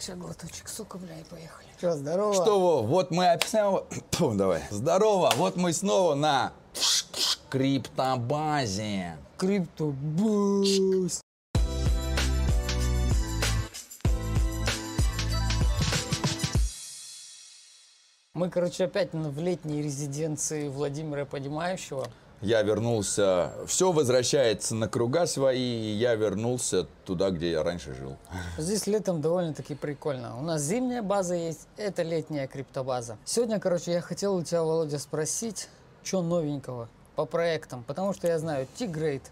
сейчас глоточек сока, бля, и поехали. Что, здорово? Что, Вов, вот мы снова... Фу, давай. Здорово, вот мы снова на криптобазе. Криптобаз. Мы, короче, опять в летней резиденции Владимира Поднимающего. Я вернулся, все возвращается на круга свои, и я вернулся туда, где я раньше жил. Здесь летом довольно-таки прикольно. У нас зимняя база есть, это летняя криптобаза. Сегодня, короче, я хотел у тебя, Володя, спросить, что новенького по проектам, потому что я знаю T-Grade.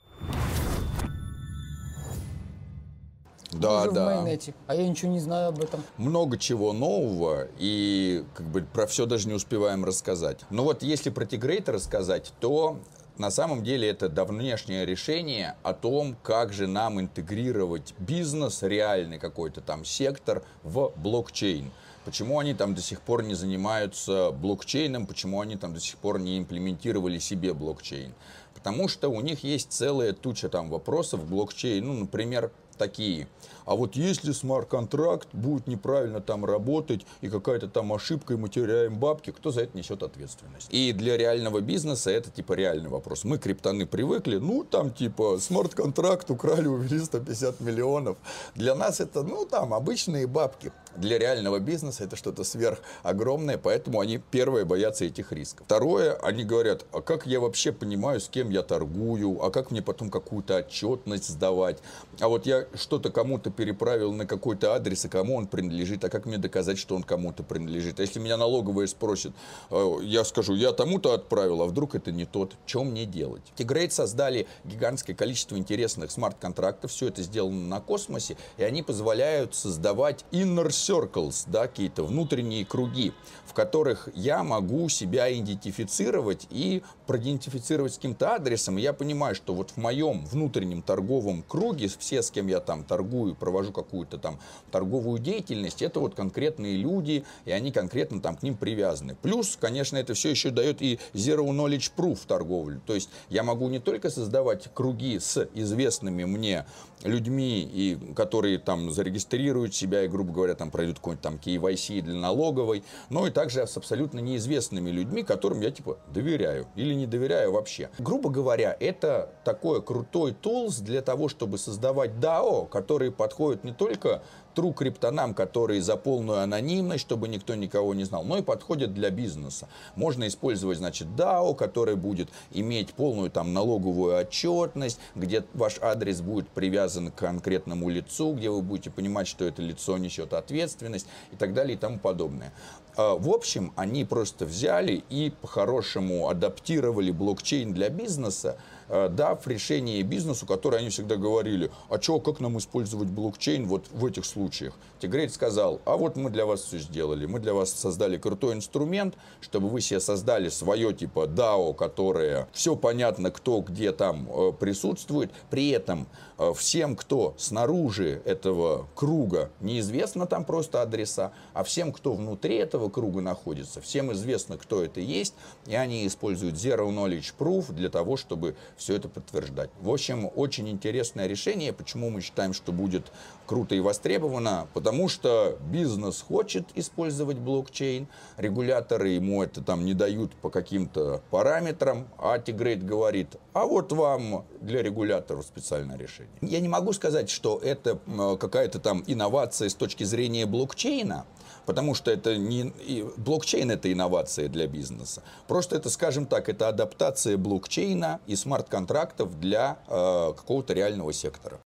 Да, уже да. в майонете, а я ничего не знаю об этом. Много чего нового, и как бы про все даже не успеваем рассказать. Но вот если про Тигрейта рассказать, то на самом деле это давнешнее решение о том, как же нам интегрировать бизнес, реальный какой-то там сектор в блокчейн. Почему они там до сих пор не занимаются блокчейном, почему они там до сих пор не имплементировали себе блокчейн. Потому что у них есть целая туча там вопросов в блокчейн. Ну, например, такие. А вот если смарт-контракт будет неправильно там работать и какая-то там ошибка, и мы теряем бабки, кто за это несет ответственность? И для реального бизнеса это типа реальный вопрос. Мы, криптоны, привыкли, ну там типа смарт-контракт украли, увели 150 миллионов. Для нас это, ну там, обычные бабки. Для реального бизнеса это что-то сверх огромное, поэтому они первые боятся этих рисков. Второе, они говорят, а как я вообще понимаю, с кем я торгую, а как мне потом какую-то отчетность сдавать, а вот я что-то кому-то переправил на какой-то адрес, и кому он принадлежит, а как мне доказать, что он кому-то принадлежит. А если меня налоговые спросят, э, я скажу, я тому-то отправил, а вдруг это не тот, что мне делать? Тигрейт создали гигантское количество интересных смарт-контрактов, все это сделано на космосе, и они позволяют создавать inner circles, да, какие-то внутренние круги, в которых я могу себя идентифицировать и проидентифицировать с каким-то адресом, и я понимаю, что вот в моем внутреннем торговом круге все, с кем я там торгую, провожу какую-то там торговую деятельность, это вот конкретные люди, и они конкретно там к ним привязаны. Плюс, конечно, это все еще дает и zero knowledge proof торговлю. То есть я могу не только создавать круги с известными мне людьми, и, которые там зарегистрируют себя и, грубо говоря, там пройдут какой-нибудь там KYC для налоговой, но и также с абсолютно неизвестными людьми, которым я типа доверяю или не доверяю вообще. Грубо говоря, это такой крутой тулс для того, чтобы создавать DAO, которые подходят не только true криптонам, которые за полную анонимность, чтобы никто никого не знал, но и подходят для бизнеса. Можно использовать, значит, DAO, который будет иметь полную там налоговую отчетность, где ваш адрес будет привязан к конкретному лицу, где вы будете понимать, что это лицо несет ответственность и так далее и тому подобное. А, в общем, они просто взяли и по-хорошему адаптировали блокчейн для бизнеса, дав решение бизнесу, которое они всегда говорили, а что, как нам использовать блокчейн вот в этих случаях. Тигрейт сказал, а вот мы для вас все сделали, мы для вас создали крутой инструмент, чтобы вы себе создали свое типа DAO, которое все понятно, кто где там э, присутствует, при этом э, всем, кто снаружи этого круга, неизвестно там просто адреса, а всем, кто внутри этого круга находится, всем известно, кто это есть, и они используют Zero Knowledge Proof для того, чтобы все это подтверждать. В общем, очень интересное решение. Почему мы считаем, что будет круто и востребовано? Потому что бизнес хочет использовать блокчейн, регуляторы ему это там не дают по каким-то параметрам, а Тигрейт говорит, а вот вам для регуляторов специальное решение. Я не могу сказать, что это какая-то там инновация с точки зрения блокчейна, потому что это не блокчейн это инновация для бизнеса. Просто это, скажем так, это адаптация блокчейна и смарт-контрактов для э, какого-то реального сектора.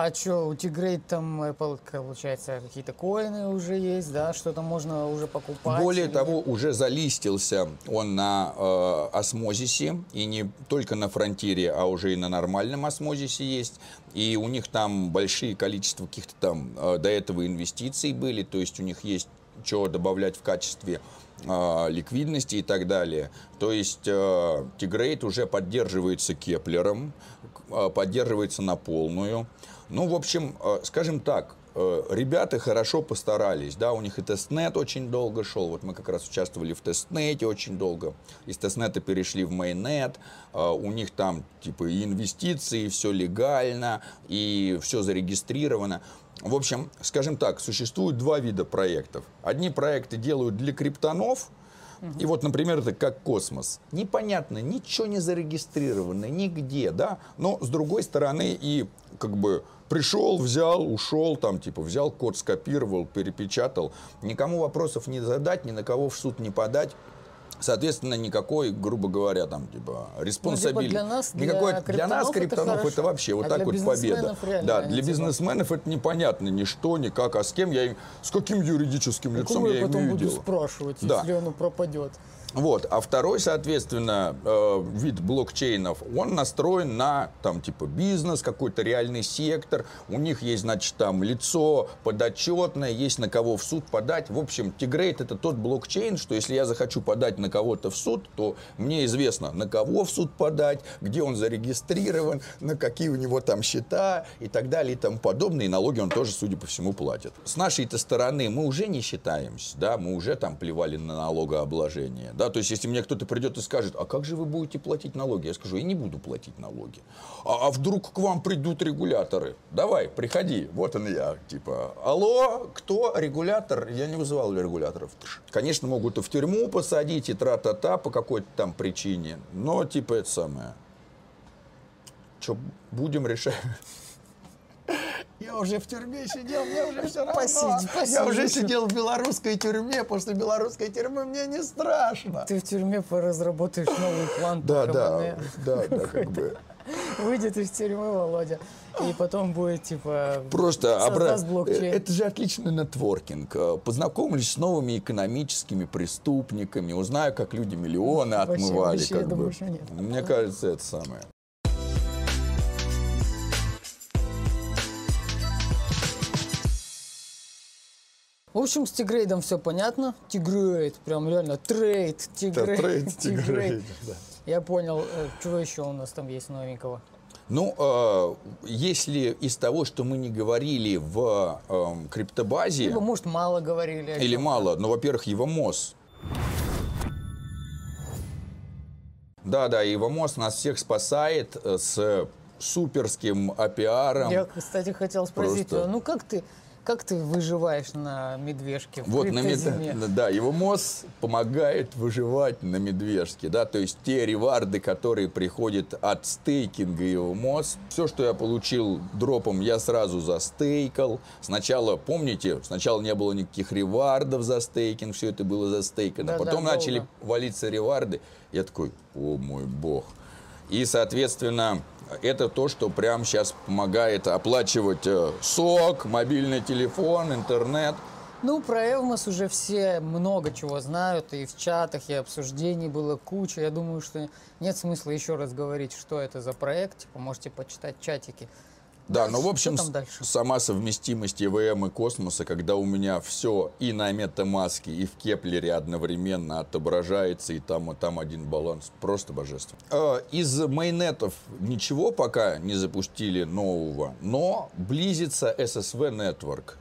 А что, у Тигрейт там, Apple, получается, какие-то коины уже есть, да? Что-то можно уже покупать? Более или... того, уже залистился он на э, осмозисе, и не только на фронтире, а уже и на нормальном осмозисе есть. И у них там большие количество каких-то там э, до этого инвестиций были, то есть у них есть что добавлять в качестве э, ликвидности и так далее. То есть э, Tgrade уже поддерживается Keplr ом, э, поддерживается на полную. Ну, в общем, э, скажем так, ребята хорошо постарались, да, у них и testnet очень долго шел, вот мы как раз участвовали в testnet е очень долго, из testnet а перешли в mainnet, э, у них там типа и инвестиции, все легально, и все зарегистрировано. В общем, скажем так, существует два вида проектов. Одни проекты делают для криптонов, и вот, например, это как космос. Непонятно, ничего не зарегистрировано, нигде, да. Но с другой стороны и как бы пришел, взял, ушел, там типа взял код, скопировал, перепечатал. Никому вопросов не задать, ни на кого в суд не подать. Соответственно, никакой, грубо говоря, там, типа, респонсабильный. Ну, типа для нас, для Никакой, для криптонов нас, это криптонов, это, хорошо, вообще вот а так для вот победа. реально Да, для типа- бизнесменов это непонятно ни что, ни как, а с кем я, им- с каким юридическим лицом Кому я я потом имею буду дело. спрашивать, Да. если оно пропадет? Вот. А второй, соответственно, э, вид блокчейнов, он настроен на, там, типа, бизнес, какой-то реальный сектор. У них есть, значит, там, лицо подотчетное, есть на кого в суд подать. В общем, Тигрейт это тот блокчейн, что если я захочу подать на кого-то в суд, то мне известно, на кого в суд подать, где он зарегистрирован, на какие у него там счета и так далее и тому подобное. И налоги он тоже, судя по всему, платит. С нашей-то стороны мы уже не считаемся, да, мы уже там плевали на налогообложение. Да, то есть, если мне кто-то придет и скажет, а как же вы будете платить налоги? Я скажу, я не буду платить налоги. А, а вдруг к вам придут регуляторы? Давай, приходи. Вот он я. Типа, алло, кто регулятор? Я не вызывал регуляторов. Конечно, могут и в тюрьму посадить, и тра-та-та по какой-то там причине. Но, типа, это самое. Что, будем решать? Я уже в тюрьме сидел, мне уже все равно. Посиди, посиди. Я уже сидел в белорусской тюрьме, после белорусской тюрьмы мне не страшно. Ты в тюрьме разработаешь новый план Да, да, да, да, как бы. Выйдет из тюрьмы Володя. И потом будет, типа, Просто обра- блокчейн. э, Это же отличный нетворкинг. Э, Познакомлюсь с новыми экономическими преступниками, узнаю, как люди миллионы Вообще, отмывали. вообще, я как думаю, бы. что нет. Мне кажется, это самое. В общем, с Tgrade ом все понятно. Tgrade, прям реально trade, Tgrade. trade, Tgrade, да. Я понял, э, что еще у нас там есть новенького. Ну, э, если из того, что мы не говорили в эм, криптобазе, Либо, может, мало говорили. или мало, ну, во-первых, Evmos. Да, да, Evmos нас всех спасает э, с суперским APR ом. Я, кстати, хотел спросить, Просто- а ну как ты, как ты выживаешь на медвежке в Вот на мед- криптозиме? да, его МОЗ помогает выживать на медвежке, да, то есть те реварды, которые приходят от стейкинга его МОЗ, все, что я получил дропом, я сразу застейкал. Сначала, помните, сначала не было никаких ревардов за стейкинг, все это было застейкано. Да-да, Потом долго. начали валиться реварды, я такой, о мой бог. И, соответственно, это то, что прямо сейчас помогает оплачивать э, сок, мобильный телефон, интернет. Ну, про Evmos уже все много чего знают, и в чатах, и обсуждений было куча. Я думаю, что нет смысла еще раз говорить, что это за проект. Типа, можете почитать чатики. Да, ну, в общем, сама совместимость EVM и космоса, когда у меня все и на MetaMask е, и в Keplr е одновременно отображается, и там, и там один баланс, просто божественно. Э, Из mainnet ов ничего пока не запустили нового, но близится SSV Network.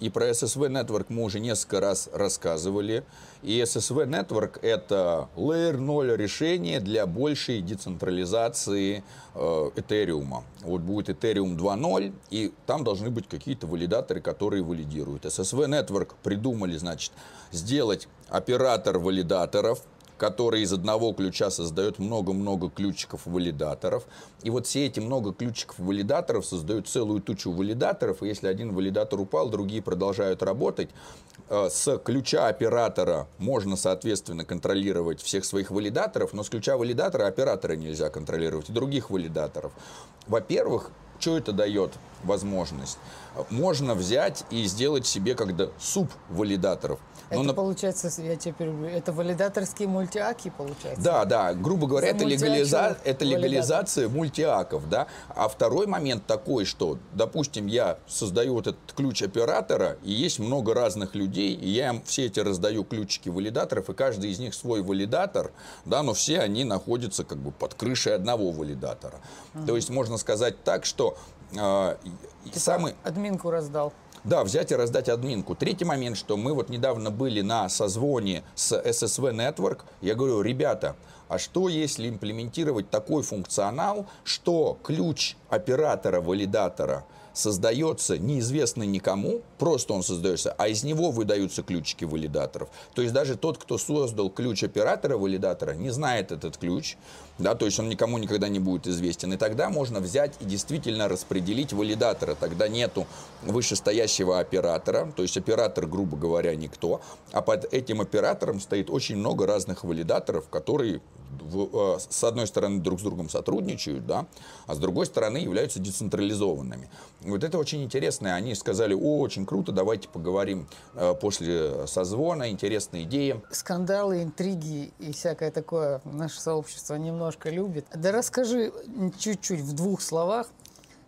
И про SSV Network мы уже несколько раз рассказывали. И SSV Network это Layer 0 решение для большей децентрализации э, Этериума. Вот будет Ethereum 2.0, и там должны быть какие-то валидаторы, которые валидируют. SSV Network придумали, значит, сделать оператор валидаторов, который из одного ключа создает много-много ключиков-валидаторов. И вот все эти много ключиков-валидаторов создают целую тучу валидаторов, и если один валидатор упал, другие продолжают работать. Э, С ключа оператора можно, соответственно, контролировать всех своих валидаторов, но с ключа валидатора оператора нельзя контролировать и других валидаторов. Во-первых, что это дает возможность? можно взять и сделать себе когда суп валидаторов. Это Ну, на- получается, я тебя перебью, это валидаторские мультиаки, получается? Да, да, грубо говоря, За это, легализа... это легализация мультиаков, да. А второй момент такой, что, допустим, я создаю вот этот ключ оператора, и есть много разных людей, и я им все эти раздаю ключики валидаторов, и каждый из них свой валидатор, да, но все они находятся как бы под крышей одного валидатора. То есть можно сказать так, что э, и самый Админку раздал. Да, взять и раздать админку. Третий момент, что мы вот недавно были на созвоне с SSV Network. Я говорю, ребята, а что если имплементировать такой функционал, что ключ оператора-валидатора создается неизвестно никому, просто он создается, а из него выдаются ключики валидаторов. То есть даже тот, кто создал ключ оператора-валидатора, не знает этот ключ, да, то есть он никому никогда не будет известен. И тогда можно взять и действительно распределить валидатора. Тогда нету вышестоящего оператора, то есть оператор, грубо говоря, никто, а под этим оператором стоит очень много разных валидаторов, которые в- э, с одной стороны друг с другом сотрудничают, да, а с другой стороны являются децентрализованными. Вот это очень интересно. Они сказали, о, очень круто, давайте поговорим э, после созвона, интересная идея. Скандалы, интриги и всякое такое наше сообщество немножко любит. Да расскажи чуть-чуть в двух словах,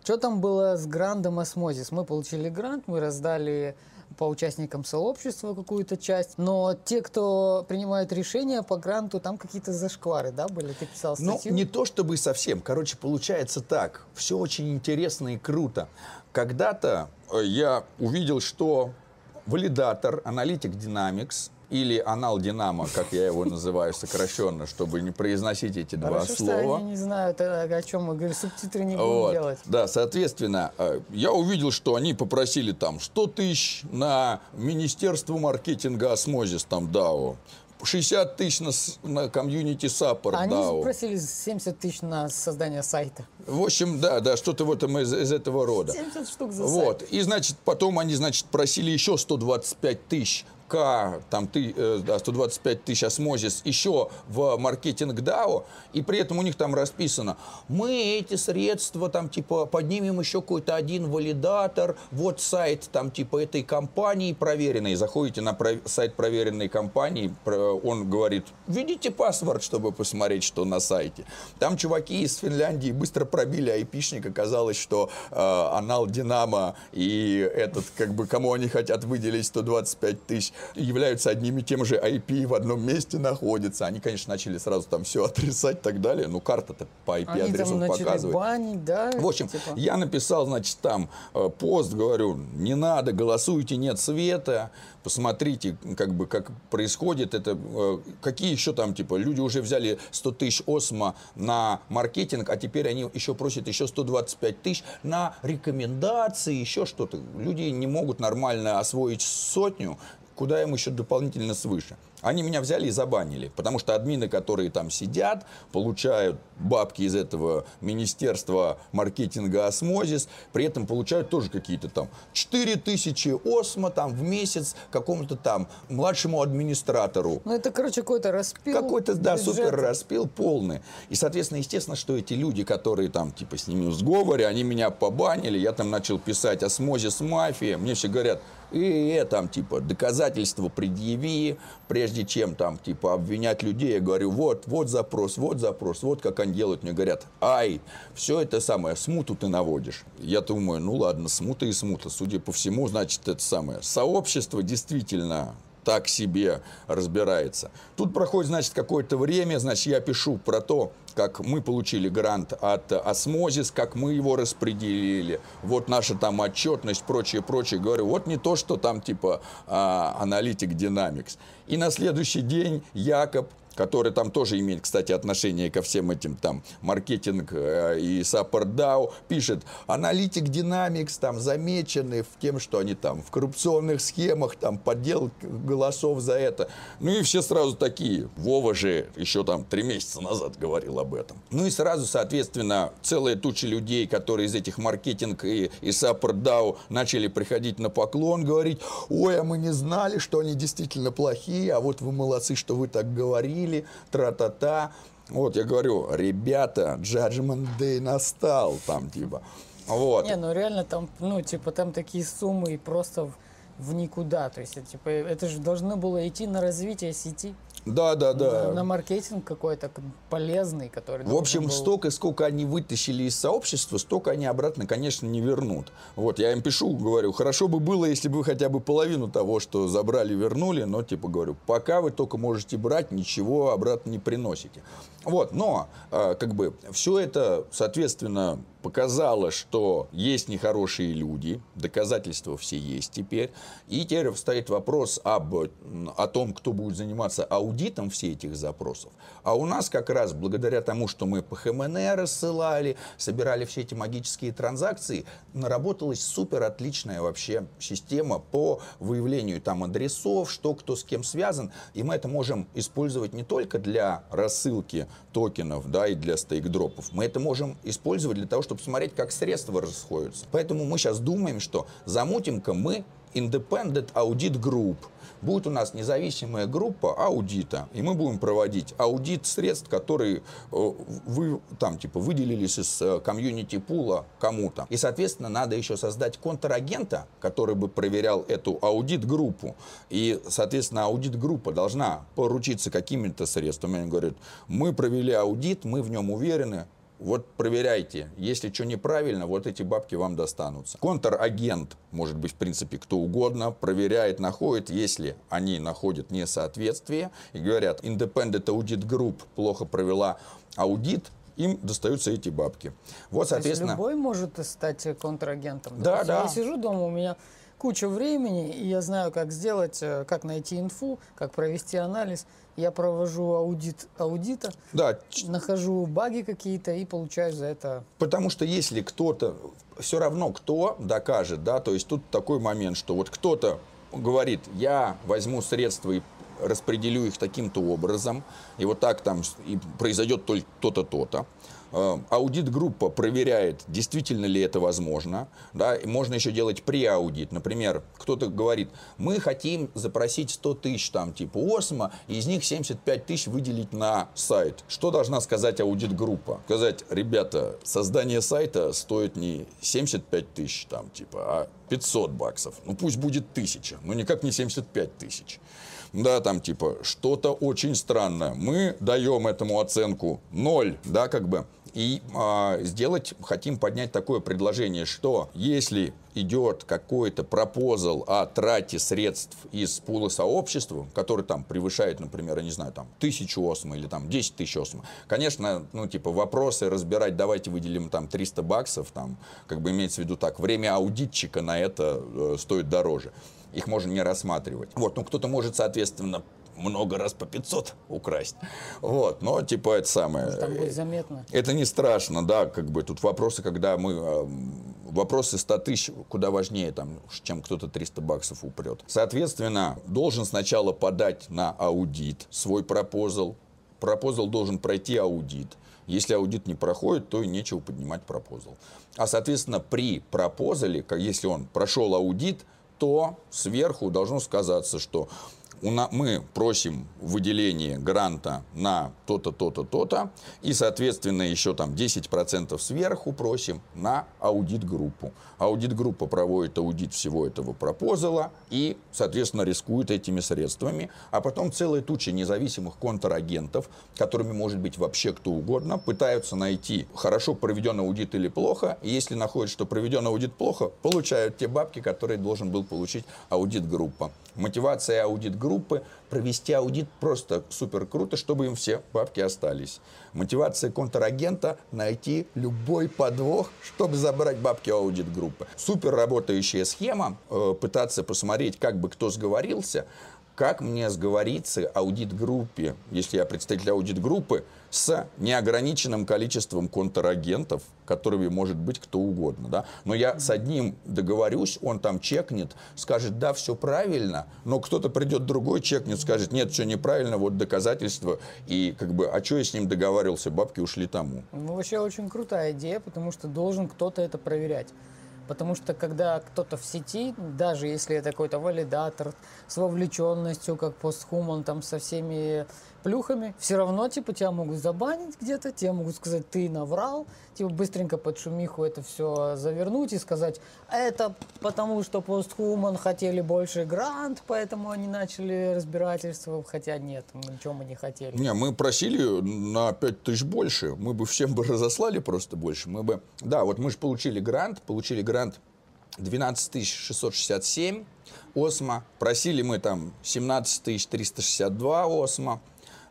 что там было с грантом Osmosis. Мы получили грант, мы раздали по участникам сообщества какую-то часть, но те, кто принимает решения по гранту, там какие-то зашквары, да, были? Ты писал Ну, статью? не то чтобы совсем. Короче, получается так. Все очень интересно и круто. Когда-то э, я увидел, что валидатор, Analytic Dynamics, или анал Динамо, как я его называю сокращенно, чтобы не произносить эти два Хорошо, что слова. они не знают, э, о чем мы говорим, субтитры не будем Вот. делать. Да, соответственно, э, я увидел, что они попросили там 100 тысяч на Министерство маркетинга Osmosis, там, DAO. 60 тысяч на, на community support Они DAO. просили 70 тысяч на создание сайта. В общем, да, да, что-то в этом из, из этого рода. 70 штук за Вот. сайт. И, значит, потом они, значит, просили еще 125 тысяч К, там, ты, э, да, 125 тысяч осмозис еще в маркетинг DAO, и при этом у них там расписано, мы эти средства, там, типа, поднимем еще какой-то один валидатор, вот сайт, там, типа, этой компании проверенной, заходите на про- сайт проверенной компании, он говорит, введите паспорт, чтобы посмотреть, что на сайте. Там чуваки из Финляндии быстро пробили айпишник, оказалось, что э, анал Динамо и этот, как бы, кому они хотят выделить 125 тысяч, являются одним и тем же IP в одном месте находятся. Они, конечно, начали сразу там все отрицать и так далее. Ну, карта-то по IP-адресу показывает. банить, да? В общем, типа? я написал, значит, там э, пост, говорю, не надо, голосуйте, нет света, посмотрите, как бы, как происходит это, э, какие еще там, типа, люди уже взяли 100 тысяч осмо на маркетинг, а теперь они еще просят еще 125 тысяч на рекомендации, еще что-то. Люди не могут нормально освоить сотню, куда им еще дополнительно свыше. Они меня взяли и забанили, потому что админы, которые там сидят, получают бабки из этого Министерства маркетинга Osmosis, при этом получают тоже какие-то там 4 тысячи OSMO там в месяц какому-то там младшему администратору. Ну, это, короче, какой-то распил. Какой-то, да, бюджет. супер распил полный. И, соответственно, естественно, что эти люди, которые там, типа, с ними в сговоре, они меня побанили, я там начал писать Osmosis мафия, мне все говорят, и, там, типа, доказательства предъяви, прежде чем, там, типа, обвинять людей. Я говорю, вот, вот запрос, вот запрос, вот как они делают. Мне говорят, ай, все это самое, смуту ты наводишь. Я думаю, ну ладно, смута и смута. Судя по всему, значит, это самое. Сообщество действительно так себе разбирается. Тут проходит, значит, какое-то время, значит, я пишу про то, как мы получили грант от Osmosis, как мы его распределили, вот наша там отчетность, прочее, прочее. Говорю, вот не то, что там типа а, Analytic Dynamics. И на следующий день Якоб который там тоже имеет, кстати, отношение ко всем этим там маркетинг э, и support DAO, пишет, Analytic Dynamics там замечены в тем, что они там в коррупционных схемах, там подделка голосов за это. Ну и все сразу такие, Вова же еще там три месяца назад говорил об этом. Ну и сразу, соответственно, целая туча людей, которые из этих маркетинг и, и support DAO начали приходить на поклон, говорить, ой, а мы не знали, что они действительно плохие, а вот вы молодцы, что вы так говорили, тра-та-та. Вот, я говорю, ребята, Judgment Day настал, там, типа. Вот. Не, ну реально там, ну, типа, там такие суммы и просто в, в никуда. То есть, типа, это же должно было идти на развитие сети. Да, да, да. На, на маркетинг какой-то полезный, который В общем, был- столько, сколько они вытащили из сообщества, столько они обратно, конечно, не вернут. Вот, я им пишу, говорю, хорошо бы было, если бы вы хотя бы половину того, что забрали, вернули, но, типа, говорю, пока вы только можете брать, ничего обратно не приносите. Вот, но, э, как бы, все это, соответственно, показало, что есть нехорошие люди, доказательства все есть теперь, и теперь встает вопрос об, о том, кто будет заниматься аудитом всех этих запросов. А у нас как раз благодаря тому, что мы по ХМН рассылали, собирали все эти магические транзакции, наработалась супер отличная вообще система по выявлению там адресов, что кто с кем связан, и мы это можем использовать не только для рассылки токенов, да, и для стейк-дропов, мы это можем использовать для того, чтобы смотреть, как средства расходятся. Поэтому мы сейчас думаем, что замутим-ка мы Independent Audit Group. Будет у нас независимая группа аудита, и мы будем проводить аудит средств, которые э, вы там типа выделились из э, комьюнити пула кому-то. И, соответственно, надо еще создать контрагента, который бы проверял эту аудит-группу. И, соответственно, аудит-группа должна поручиться какими-то средствами. Они говорят, мы провели аудит, мы в нем уверены, вот проверяйте, если что неправильно, вот эти бабки вам достанутся. Контрагент, может быть, в принципе, кто угодно, проверяет, находит, если они находят несоответствие и говорят, Independent Audit Group плохо провела аудит, им достаются эти бабки. Вот, соответственно, любой может стать контрагентом. Да, Вот да. Я сижу дома, у меня куча времени, и я знаю, как сделать, э, как найти инфу, как провести анализ. Я провожу аудит аудита, да, нахожу баги какие-то и получаю за это. Потому что если кто-то, все равно кто докажет, да, то есть тут такой момент, что вот кто-то говорит, я возьму средства и распределю их таким-то образом, и вот так там и произойдет только то-то, то-то. Э, Аудит-группа проверяет, действительно ли это возможно. Да, и можно еще делать преаудит. Например, кто-то говорит, мы хотим запросить 100 тысяч там типа ОСМа, и из них 75 тысяч выделить на сайт. Что должна сказать аудит-группа? Сказать, ребята, создание сайта стоит не 75 тысяч там типа, а 500 баксов. Ну пусть будет 1000, но никак не 75 тысяч. Да, там типа что-то очень странное. Мы даем этому оценку 0, да, как бы. И а, сделать, хотим поднять такое предложение, что если идет какой-то пропозал о трате средств из пула сообщества, который там превышает, например, я не знаю, там, тысячу осма или там 10 тысяч осма, конечно, ну, типа, вопросы разбирать, давайте выделим там 300 баксов, там, как бы имеется в виду так, время аудитчика на это э, стоит дороже. Их можно не рассматривать. Вот, ну, кто-то может, соответственно, много раз по 500 украсть. Вот, но типа это самое. Там будет заметно. Это не страшно, да, как бы тут вопросы, когда мы... э, Вопросы 100 тысяч куда важнее, там, чем кто-то 300 баксов упрет. Соответственно, должен сначала подать на аудит свой пропозал. Пропозал должен пройти аудит. Если аудит не проходит, то и нечего поднимать пропозал. А, соответственно, при пропозале, если он прошел аудит, то сверху должно сказаться, что мы просим выделение гранта на то-то, то-то, то-то, и, соответственно, еще там 10% сверху просим на аудит-группу. Аудит-группа проводит аудит всего этого пропозала и, соответственно, рискует этими средствами, а потом целая туча независимых контрагентов, которыми может быть вообще кто угодно, пытаются найти, хорошо проведен аудит или плохо, и если находят, что проведен аудит плохо, получают те бабки, которые должен был получить аудит-группа. Мотивация аудит-группы провести аудит просто супер круто, чтобы им все бабки остались. Мотивация контрагента найти любой подвох, чтобы забрать бабки у аудит-группы. Супер работающая схема, э, пытаться посмотреть, как бы кто сговорился, как мне сговориться аудит-группе, если я представитель аудит-группы, с неограниченным количеством контрагентов, которыми может быть кто угодно. Да? Но я с одним договорюсь, он там чекнет, скажет, да, все правильно, но кто-то придет другой, чекнет, скажет, нет, все неправильно, вот доказательства. И как бы, а что я с ним договаривался, бабки ушли тому. Ну, вообще очень крутая идея, потому что должен кто-то это проверять. Потому что когда кто-то в сети, даже если это какой-то валидатор с вовлеченностью, как постхуман, там со всеми плюхами, все равно, типа, тебя могут забанить где-то, тебе могут сказать, ты наврал, типа, быстренько под шумиху это все завернуть и сказать, это потому, что постхуман хотели больше грант, поэтому они начали разбирательство, хотя нет, ничего мы не хотели. Не, мы просили на 5 тысяч больше, мы бы всем бы разослали просто больше, мы бы, да, вот мы же получили грант, получили грант 12 667 осмо, просили мы там 17 362 осмо,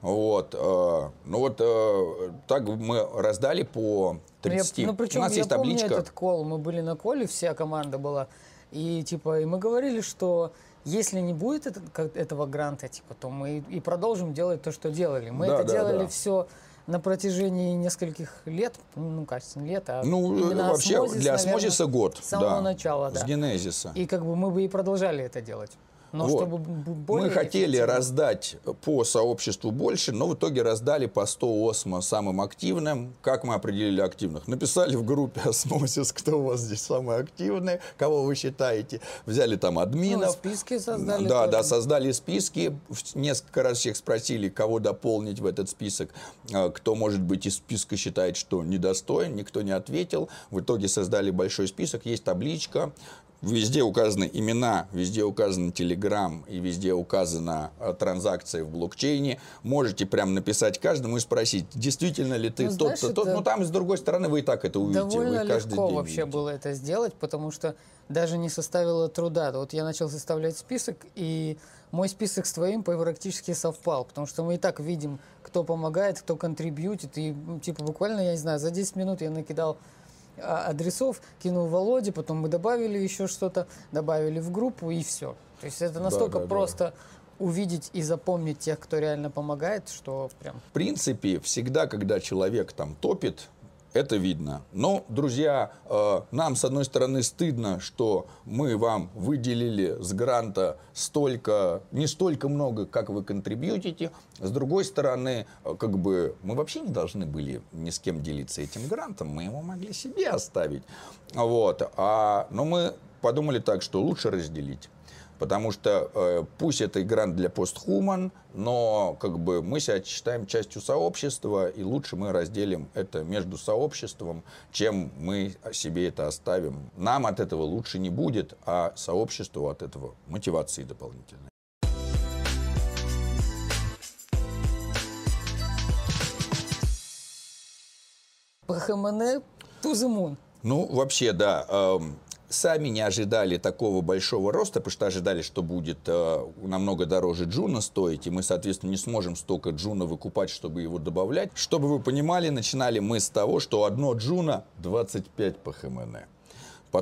вот, э, ну вот э, так мы раздали по 30. Ну, я, ну причем У нас я есть помню табличка. этот кол, мы были на коле, вся команда была, и типа, и мы говорили, что если не будет этот- как- этого гранта, типа, то мы и продолжим делать то, что делали. Мы Да, это да, делали да. все на протяжении нескольких лет, ну, кажется, не лет, а Ну, именно вообще, Osmosis, для наверное, Osmosis'а год. С самого да, начала, да. С генезиса. И как бы мы бы и продолжали это делать. Но Вот. чтобы более Мы хотели раздать по сообществу больше, но в итоге раздали по 100 OSMO самым активным. Как мы определили активных? Написали в группе «Osmosis», кто у вас здесь самый активный, кого вы считаете. Взяли там Ну, админов. списки создали. Да, тоже. да, создали списки. Несколько раз всех спросили, кого дополнить в этот список. А, Кто, может быть, из списка считает, что недостоин. Никто не ответил. В итоге создали большой список. Есть табличка. Везде указаны имена, везде указан Telegram и везде указана а, транзакция в блокчейне. Можете прям написать каждому и спросить, действительно ли ты Ну, тот-то, тот. Ну, там, с другой стороны, вы и так это увидите. Довольно вы каждый легко день вообще видите. было это сделать, потому что даже не составило труда. Вот я начал составлять список, и мой список с твоим практически совпал, потому что мы и так видим, кто помогает, кто контрибьютит, и типа буквально, я не знаю, за 10 минут я накидал адресов, кинул Володе, потом мы добавили еще что-то, добавили в группу, и все. То есть это настолько да, да. просто увидеть и запомнить тех, кто реально помогает, что прям В принципе, всегда, когда человек там топит, это видно. Но, друзья, э, нам, с одной стороны, стыдно, что мы вам выделили с гранта столько, не столько много, как вы контрибьютите. С другой стороны, э, как бы мы вообще не должны были ни с кем делиться этим грантом, мы его могли себе оставить. Вот. А, но мы подумали так, что лучше разделить. Потому что э, пусть это грант для постхуман, но как бы мы себя считаем частью сообщества, и лучше мы разделим это между сообществом, чем мы себе это оставим. Нам от этого лучше не будет, а сообществу от этого мотивации дополнительной. ПХМН to the moon. Ну, вообще, да. эм, сами не ожидали такого большого роста, потому что ожидали, что будет э, намного дороже джуна стоить, и мы, соответственно, не сможем столько джуна выкупать, чтобы его добавлять. Чтобы вы понимали, начинали мы с того, что одно джуна 25 по ХМН.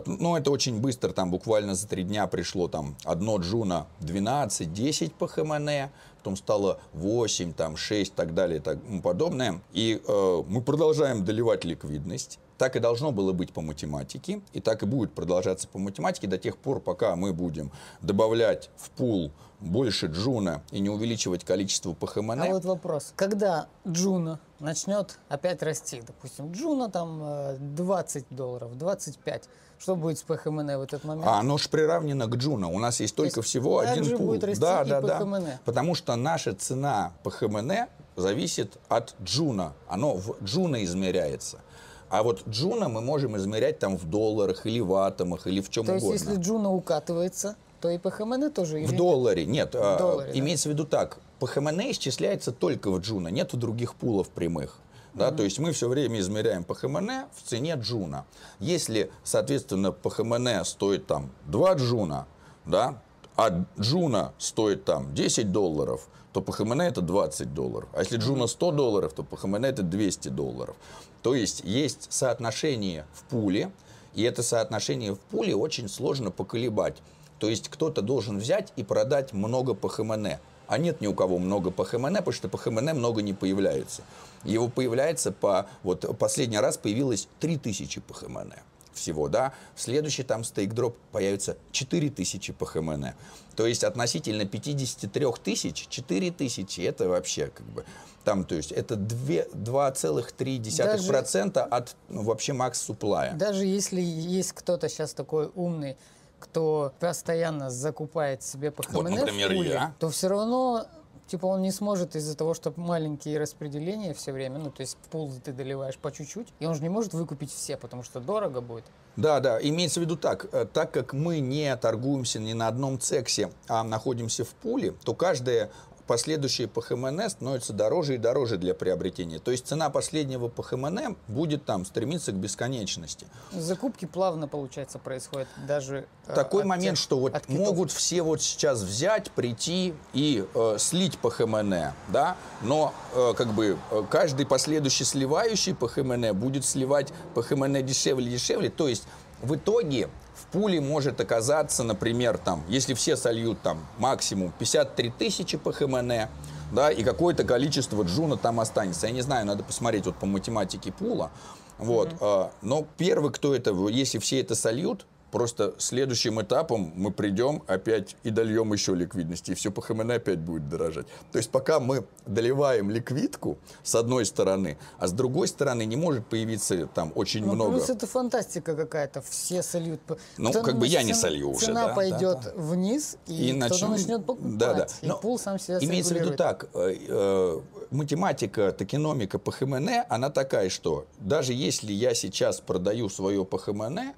Ну, это очень быстро, там буквально за три дня пришло там одно Juno 12-10 PHMN, потом стало 8, там 6 и так далее и тому подобное. И э, мы продолжаем доливать ликвидность. Так и должно было быть по математике, и так и будет продолжаться по математике до тех пор, пока мы будем добавлять в пул больше Juno и не увеличивать количество PHMN. А вот вопрос. Когда Juno начнет опять расти, допустим, Juno там э, 20 долларов, 25, что будет с PHMN в этот момент? А оно же приравнено к Juno. У нас есть только есть всего один пул. будет расти да, и да, да. Потому что наша цена PHMN зависит от Juno. Оно в Juno измеряется. А вот Juno мы можем измерять там в долларах или в атомах или в чем То есть, угодно. если Juno укатывается, то и PHMN тоже? В или- долларе. Нет, а, долларе, да. имеется в виду так. PHMN исчисляется только в Juno, нет других пулов прямых. Да, То есть мы все время измеряем PHMN в цене Juno. Если, соответственно, PHMN стоит там 2 Juno, да, а Juno стоит там 10 долларов, то PHMN это 20 долларов. А если Juno 100 долларов, то PHMN это 200 долларов. То есть есть соотношение в пуле, и это соотношение в пуле очень сложно поколебать. То есть кто-то должен взять и продать много PHMN. А нет ни у кого много по ХМН, потому что по ХМН много не появляется. Его появляется по... Вот последний раз появилось 3000 по ХМН всего, да. В следующий там стейк-дроп появится 4000 по ХМН. То есть относительно 53 тысяч, 4 тысячи, это вообще как бы... Там, то есть это две- 2,3% от ну, вообще макс суплая. Даже если есть кто-то сейчас такой умный, кто постоянно закупает себе ПХМН Вот, например, в пуле, я. то все равно типа он не сможет из-за того, что маленькие распределения все время, ну, то есть в пул ты доливаешь по чуть-чуть, и он же не может выкупить все, потому что дорого будет. Да, да, имеется в виду так, э, так как мы не торгуемся ни на одном цексе, а находимся в пуле, то каждая последующие по ХМН становятся дороже и дороже для приобретения. То есть цена последнего по ХМН будет там стремиться к бесконечности. Закупки плавно, получается, происходят даже... Э, Такой момент, тех, что вот могут все вот сейчас взять, прийти и э, слить по ХМН, да, но э, как бы э, каждый последующий сливающий по ХМН будет сливать по ХМН дешевле-дешевле, то есть в итоге в пуле может оказаться, например, там, если все сольют там максимум 53 тысячи по ХМН, да, и какое-то количество джуна там останется. Я не знаю, надо посмотреть вот по математике пула. Вот, mm-hmm. но первый, кто это, если все это сольют, Просто следующим этапом мы придем опять и дольем еще ликвидности, и все по ХМН опять будет дорожать. То есть пока мы доливаем ликвидку с одной стороны, а с другой стороны не может появиться там очень ну, много... Плюс это фантастика какая-то, все сольют. Ну, Кто как бы я не солью уже, Цена да, пойдет да, да. вниз, и, и кто-то начнет покупать, да, да. и Но пул сам себя Имеется в виду так, э, э, математика, токеномика по ХМН, она такая, что даже если я сейчас продаю свое по ХМН,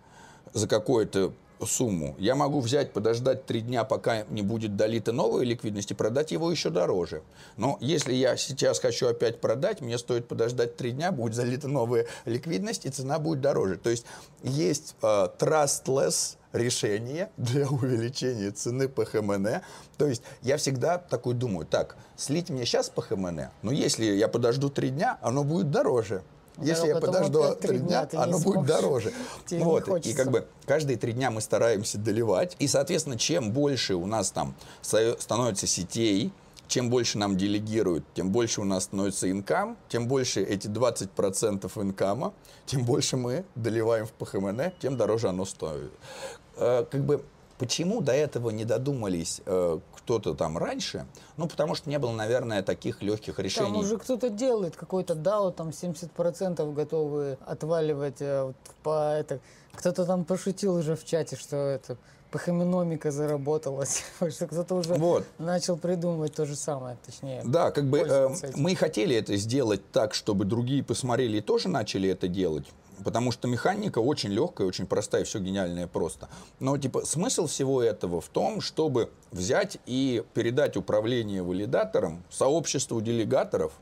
за какую-то сумму, я могу взять, подождать три дня, пока не будет долита новая ликвидность, и продать его еще дороже. Но если я сейчас хочу опять продать, мне стоит подождать три дня, будет залита новая ликвидность, и цена будет дороже. То есть есть uh, trustless решение для увеличения цены по ХМН. То есть я всегда такой думаю, так, слить мне сейчас по ХМН, но если я подожду три дня, оно будет дороже. Если я подожду три дня, оно будет дороже. Вот. И как бы каждые три дня мы стараемся доливать. И, соответственно, чем больше у нас там становится сетей, чем больше нам делегируют, тем больше у нас становится инкам, тем больше эти 20% инкама, тем больше мы доливаем в ПХМН, тем дороже оно стоит. Э, как бы Почему до этого не додумались э, кто-то там раньше? Ну, потому что не было, наверное, таких легких решений. Там уже кто-то делает, какой-то DAO, там 70% готовы отваливать э, вот, по это. Кто-то там пошутил уже в чате, что это пахоминомика заработалась, что кто-то уже вот. начал придумывать то же самое, точнее. Да, как бы э, мы хотели это сделать так, чтобы другие посмотрели и тоже начали это делать. Потому что механика очень легкая, очень простая, все гениальное просто. Но типа смысл всего этого в том, чтобы взять и передать управление валидатором сообществу делегаторов,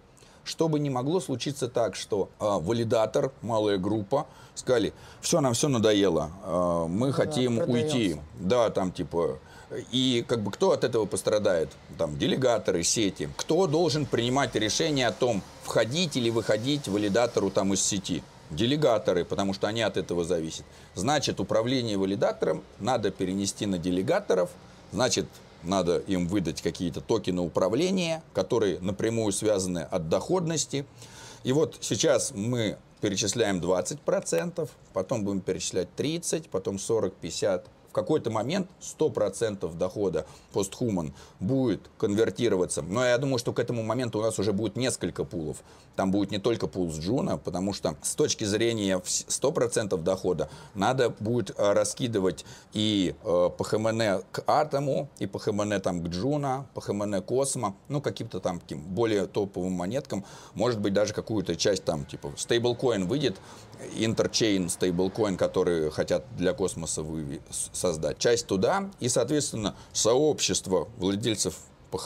чтобы не могло случиться так, что э, валидатор, малая группа, сказали, все, нам все надоело, э, мы да, хотим продаемся. уйти. Да, там типа... И как бы кто от этого пострадает? Там делегаторы, сети. Кто должен принимать решение о том, входить или выходить валидатору там из сети? Делегаторы, потому что они от этого зависят. Значит, управление валидатором надо перенести на делегаторов, значит, надо им выдать какие-то токены управления, которые напрямую связаны от доходности. И вот сейчас мы перечисляем 20%, потом будем перечислять 30%, потом 40, 50, какой-то момент 100% дохода постхуман будет конвертироваться. Но я думаю, что к этому моменту у нас уже будет несколько пулов. Там будет не только пул с Juno, потому что с точки зрения 100% дохода надо будет э, раскидывать и э, PHMN к Атому, и PHMN там к Juno, PHMN к OSMO, ну каким-то там таким более топовым монеткам. Может быть даже какую-то часть там типа стейблкоин выйдет, interchain стейблкоин, который хотят для космоса вы, создать. Часть туда и, соответственно, сообщество владельцев по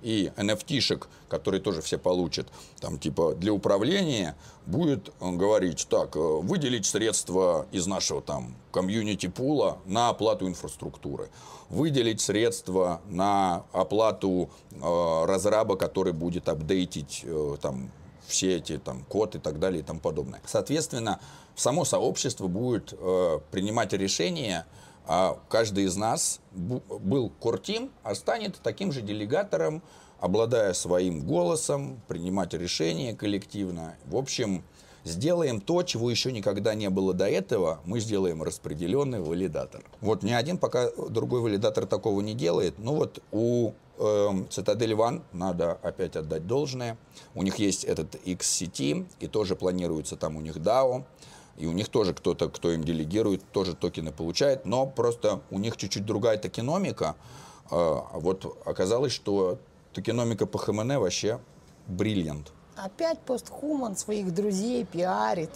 и NFT-шек, которые тоже все получат, там типа для управления, будет говорить, так, э, выделить средства из нашего там комьюнити-пула на оплату инфраструктуры, выделить средства на оплату э, разраба, который будет апдейтить э, там все эти там код и так далее и тому подобное. Соответственно, само сообщество будет э, принимать решения, а каждый из нас был кортим, а станет таким же делегатором, обладая своим голосом, принимать решения коллективно. В общем, сделаем то, чего еще никогда не было до этого, мы сделаем распределенный валидатор. Вот ни один пока другой валидатор такого не делает. Ну вот у э, Citadel One надо опять отдать должное. У них есть этот XCT, и тоже планируется там у них DAO. И у них тоже кто-то, кто им делегирует, тоже токены получает, но просто у них чуть-чуть другая токеномика. Э, вот оказалось, что Токеномика по ХМН вообще бриллиант. Опять постхуман своих друзей пиарит.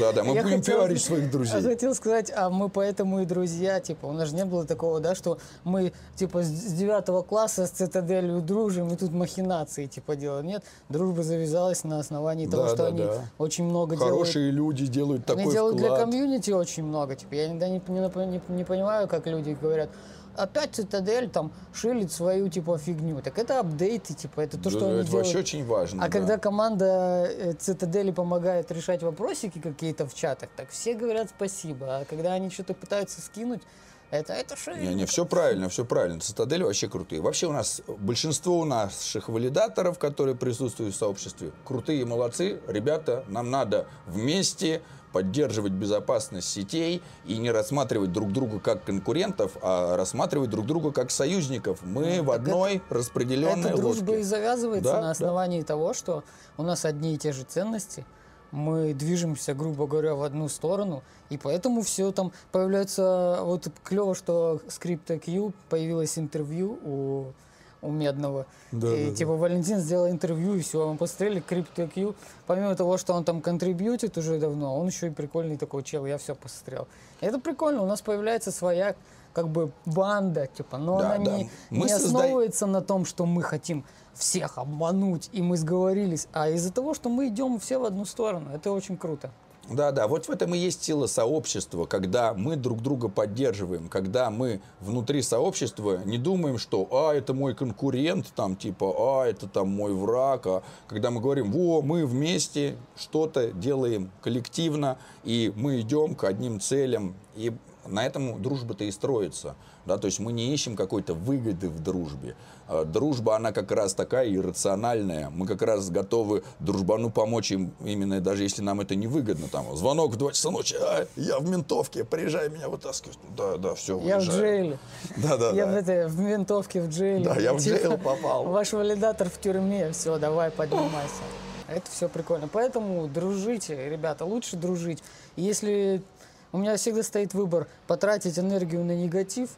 Да-да, мы Я будем хотел- пиарить своих друзей. Я хотел сказать, а мы поэтому и друзья, типа, у нас же не было такого, да, что мы, типа, с девятого класса с Цитаделью дружим, и тут махинации, типа, делаем. Нет, дружба завязалась на основании того, Да, что да, они да. очень много делают. Хорошие люди делают Они такой делают для вклад. комьюнити очень много. Типа, я иногда не, не, не- не понимаю, как люди говорят, опять Цитадель там шилит свою, типа, фигню. Так это апдейты, типа, это то, Да, что да, они это делают. вообще очень важно. А да. когда команда э, Цитадели помогает решать вопросики какие-то в чатах, так все говорят спасибо. А когда они что-то пытаются скинуть, это, это что? Не, не, все правильно, все правильно. Цитадель вообще крутые. Вообще у нас большинство наших валидаторов, которые присутствуют в сообществе, крутые молодцы. Ребята, нам надо вместе поддерживать безопасность сетей и не рассматривать друг друга как конкурентов, а рассматривать друг друга как союзников. Мы в так одной распределенной Эта дружба лодке. и завязывается Да, на да. основании того, что у нас одни и те же ценности, мы движемся, грубо говоря, в одну сторону, и поэтому все там появляется... Вот клево, что с CryptoQ появилось интервью у, у Медного. Да, и да, да. типа Валентин сделал интервью, и все, мы посмотрели CryptoQ. Помимо того, что он там контрибьютит уже давно, он еще и прикольный такой чел, я все посмотрел. И это прикольно, у нас появляется своя как бы банда, типа, но Да, она да. не, Мы не созда- основывается на том, что мы хотим всех обмануть, и мы сговорились, а из-за того, что мы идем все в одну сторону. Это очень круто. Да, да, вот в этом и есть сила сообщества, когда мы друг друга поддерживаем, когда мы внутри сообщества не думаем, что а, это мой конкурент, там, типа, а, это там мой враг, а когда мы говорим, во, мы вместе что-то делаем коллективно, и мы идем к одним целям, и на этом дружба-то и строится. Да, то есть мы не ищем какой-то выгоды в дружбе. А Дружба, она как раз такая иррациональная. Мы как раз готовы дружбану помочь им, именно даже если нам это не выгодно. Там, звонок в 2 часа ночи, а, я в ментовке, приезжай меня вытаскивать. Да, да, все, Я в джейле. Да, да, я да. в, этой, в ментовке в джейле. Да, я в Типа, джейл попал. Ваш валидатор в тюрьме, все, давай, поднимайся. Это все прикольно. Поэтому дружите, ребята, лучше дружить. Если у меня всегда стоит выбор потратить энергию на негатив,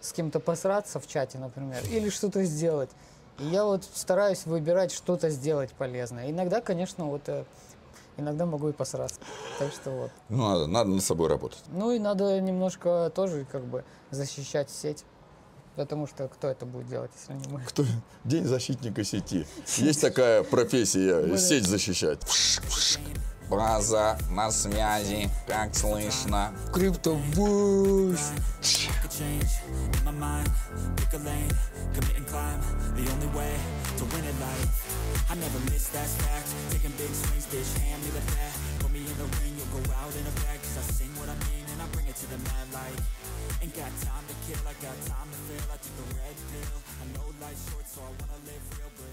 с кем-то посраться в чате, например, или что-то сделать. И я вот стараюсь выбирать что-то сделать полезное. Иногда, конечно, вот э, иногда могу и посраться. Так что вот. Ну, надо, надо над собой работать. Ну и надо немножко тоже как бы защищать сеть. Потому что кто это будет делать, если не мы? Кто? День защитника сети. Есть такая профессия, сеть защищать. База на связи, как слышно. Криптобуш! could change in my mind. Pick a lane, commit and climb. The only way to win at life. I never miss that fact. Taking big swings, bitch, hand me the bat. Put me in the ring, you'll go out in a bag. Cause I sing what I mean and I bring it to the mad light. Ain't got time to kill, I got time to feel. I took the red pill. I know life's short, so I wanna live real. But